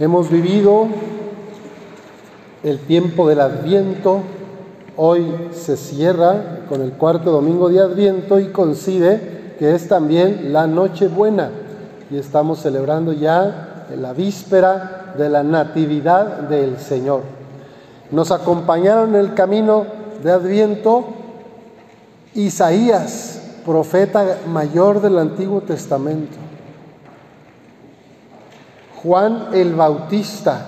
Hemos vivido el tiempo del Adviento, hoy se cierra con el cuarto domingo de Adviento y coincide que es también la Nochebuena y estamos celebrando ya la víspera de la Natividad del Señor. Nos acompañaron en el camino de Adviento Isaías, profeta mayor del Antiguo Testamento. Juan el Bautista,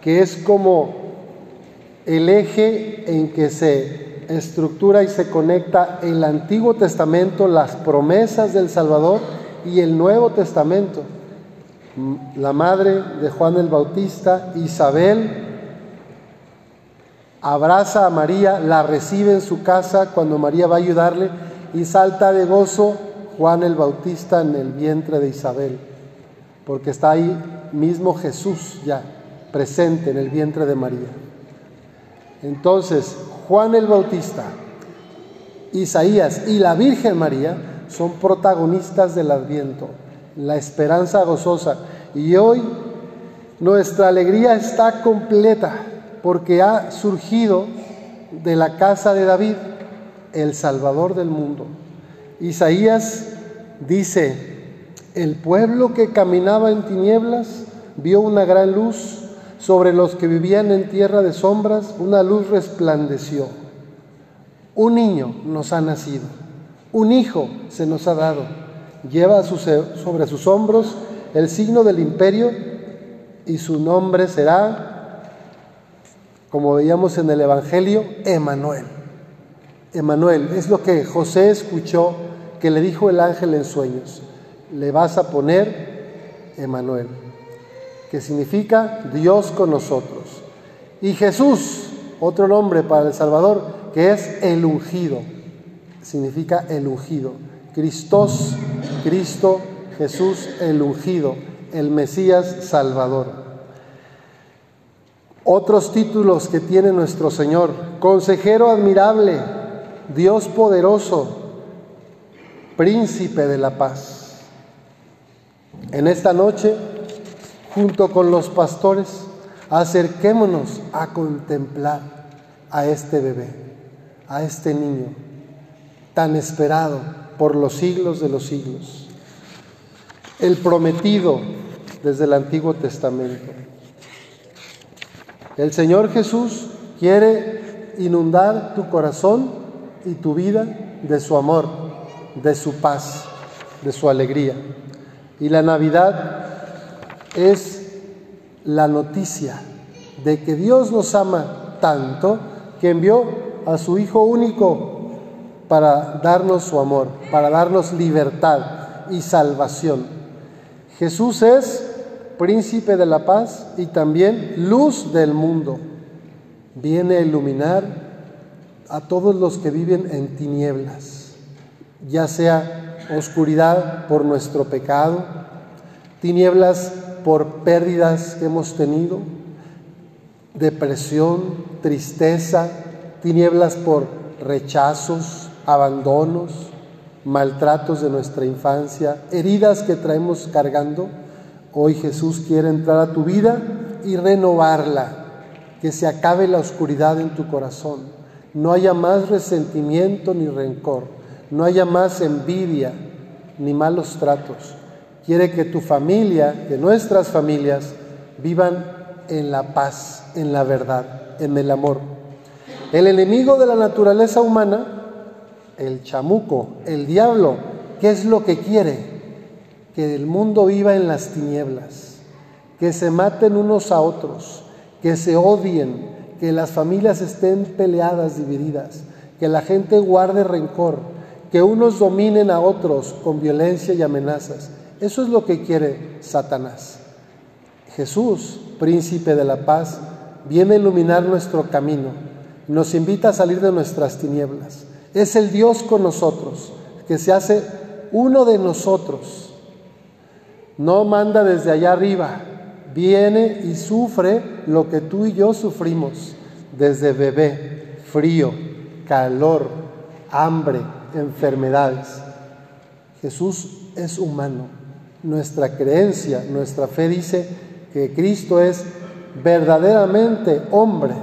que es como el eje en que se estructura y se conecta el Antiguo Testamento, las promesas del Salvador y el Nuevo Testamento. La madre de Juan el Bautista, Isabel, abraza a María, la recibe en su casa cuando María va a ayudarle y salta de gozo Juan el Bautista en el vientre de Isabel, porque está ahí mismo Jesús ya presente en el vientre de María. Entonces, Juan el Bautista, Isaías y la Virgen María son protagonistas del Adviento, la esperanza gozosa. Y hoy nuestra alegría está completa porque ha surgido de la casa de David el Salvador del mundo. Isaías dice, el pueblo que caminaba en tinieblas vio una gran luz, sobre los que vivían en tierra de sombras, una luz resplandeció. Un niño nos ha nacido, un hijo se nos ha dado, lleva sobre sus hombros el signo del imperio y su nombre será, como veíamos en el Evangelio, Emanuel. Emanuel es lo que José escuchó que le dijo el ángel en sueños le vas a poner Emanuel, que significa Dios con nosotros. Y Jesús, otro nombre para el Salvador, que es el ungido, significa el ungido. Cristos, Cristo, Jesús el ungido, el Mesías Salvador. Otros títulos que tiene nuestro Señor, consejero admirable, Dios poderoso, príncipe de la paz. En esta noche, junto con los pastores, acerquémonos a contemplar a este bebé, a este niño, tan esperado por los siglos de los siglos, el prometido desde el Antiguo Testamento. El Señor Jesús quiere inundar tu corazón y tu vida de su amor, de su paz, de su alegría. Y la Navidad es la noticia de que Dios nos ama tanto que envió a su Hijo único para darnos su amor, para darnos libertad y salvación. Jesús es príncipe de la paz y también luz del mundo. Viene a iluminar a todos los que viven en tinieblas, ya sea oscuridad por nuestro pecado, tinieblas por pérdidas que hemos tenido, depresión, tristeza, tinieblas por rechazos, abandonos, maltratos de nuestra infancia, heridas que traemos cargando. Hoy Jesús quiere entrar a tu vida y renovarla, que se acabe la oscuridad en tu corazón, no haya más resentimiento ni rencor no haya más envidia ni malos tratos. Quiere que tu familia, que nuestras familias vivan en la paz, en la verdad, en el amor. El enemigo de la naturaleza humana, el chamuco, el diablo, ¿qué es lo que quiere? Que el mundo viva en las tinieblas, que se maten unos a otros, que se odien, que las familias estén peleadas, divididas, que la gente guarde rencor, que unos dominen a otros con violencia y amenazas. Eso es lo que quiere Satanás. Jesús, príncipe de la paz, viene a iluminar nuestro camino, nos invita a salir de nuestras tinieblas. Es el Dios con nosotros, que se hace uno de nosotros. No manda desde allá arriba, viene y sufre lo que tú y yo sufrimos, desde bebé, frío, calor, hambre, enfermedades. Jesús es humano. Nuestra creencia, nuestra fe dice que Cristo es verdaderamente hombre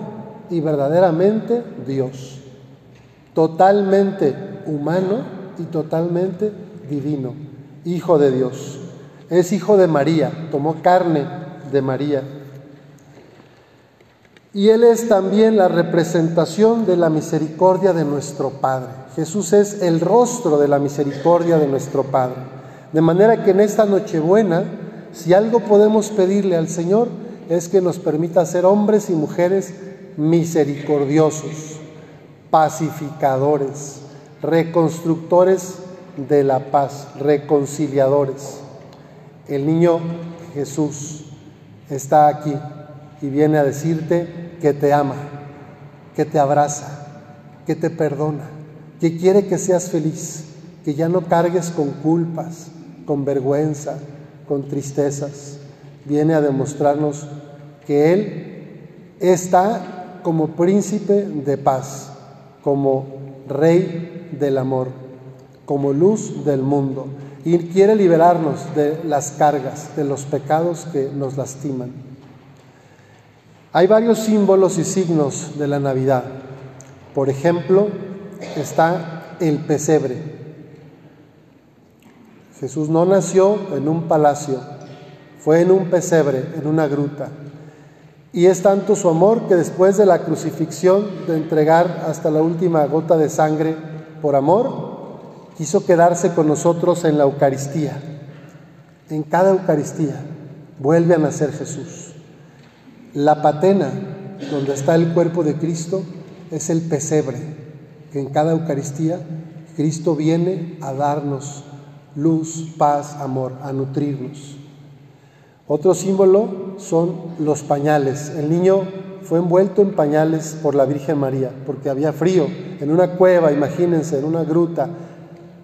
y verdaderamente Dios, totalmente humano y totalmente divino, hijo de Dios. Es hijo de María, tomó carne de María. Y Él es también la representación de la misericordia de nuestro Padre. Jesús es el rostro de la misericordia de nuestro Padre. De manera que en esta Nochebuena, si algo podemos pedirle al Señor, es que nos permita ser hombres y mujeres misericordiosos, pacificadores, reconstructores de la paz, reconciliadores. El niño Jesús está aquí y viene a decirte que te ama, que te abraza, que te perdona, que quiere que seas feliz, que ya no cargues con culpas, con vergüenza, con tristezas. Viene a demostrarnos que Él está como príncipe de paz, como rey del amor, como luz del mundo y quiere liberarnos de las cargas, de los pecados que nos lastiman. Hay varios símbolos y signos de la Navidad. Por ejemplo, está el pesebre. Jesús no nació en un palacio, fue en un pesebre, en una gruta. Y es tanto su amor que después de la crucifixión, de entregar hasta la última gota de sangre por amor, quiso quedarse con nosotros en la Eucaristía. En cada Eucaristía vuelve a nacer Jesús. La patena, donde está el cuerpo de Cristo, es el pesebre, que en cada Eucaristía Cristo viene a darnos luz, paz, amor, a nutrirnos. Otro símbolo son los pañales. El niño fue envuelto en pañales por la Virgen María, porque había frío, en una cueva, imagínense, en una gruta,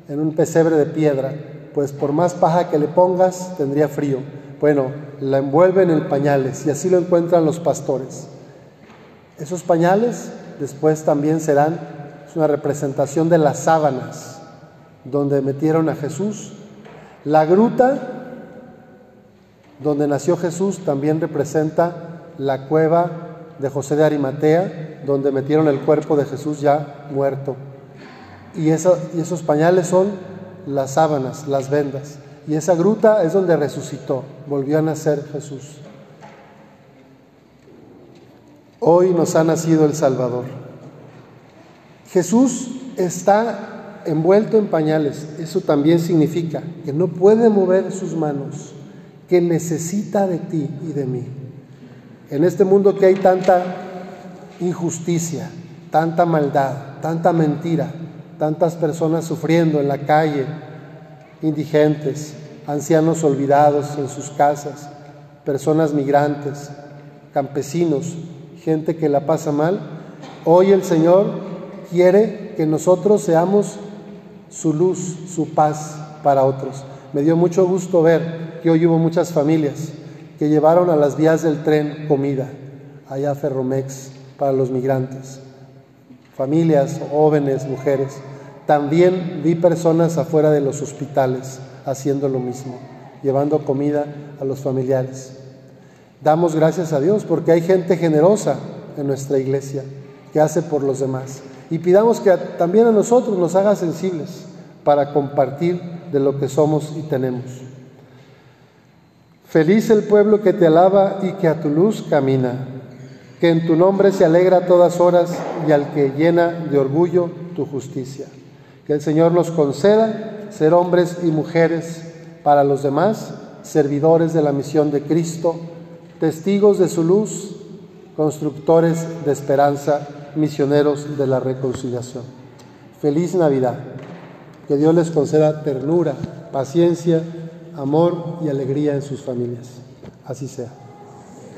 en un pesebre de piedra, pues por más paja que le pongas, tendría frío. Bueno, la envuelven en pañales y así lo encuentran los pastores. Esos pañales después también serán una representación de las sábanas donde metieron a Jesús. La gruta donde nació Jesús también representa la cueva de José de Arimatea, donde metieron el cuerpo de Jesús ya muerto. Y esos pañales son las sábanas, las vendas. Y esa gruta es donde resucitó, volvió a nacer Jesús. Hoy nos ha nacido el Salvador. Jesús está envuelto en pañales. Eso también significa que no puede mover sus manos que necesita de ti y de mí. En este mundo que hay tanta injusticia, tanta maldad, tanta mentira, tantas personas sufriendo en la calle, indigentes, ancianos olvidados en sus casas, personas migrantes, campesinos, gente que la pasa mal, hoy el Señor quiere que nosotros seamos su luz, su paz para otros. Me dio mucho gusto ver que hoy hubo muchas familias que llevaron a las vías del tren comida, allá Ferromex, para los migrantes. Familias, jóvenes, mujeres. También vi personas afuera de los hospitales haciendo lo mismo, llevando comida a los familiares. Damos gracias a Dios porque hay gente generosa en nuestra iglesia que hace por los demás. Y pidamos que también a nosotros nos haga sensibles para compartir de lo que somos y tenemos. Feliz el pueblo que te alaba y que a tu luz camina, que en tu nombre se alegra a todas horas y al que llena de orgullo tu justicia. Que el Señor nos conceda ser hombres y mujeres para los demás, servidores de la misión de Cristo, testigos de su luz, constructores de esperanza, misioneros de la reconciliación. Feliz Navidad. Que Dios les conceda ternura, paciencia, amor y alegría en sus familias. Así sea.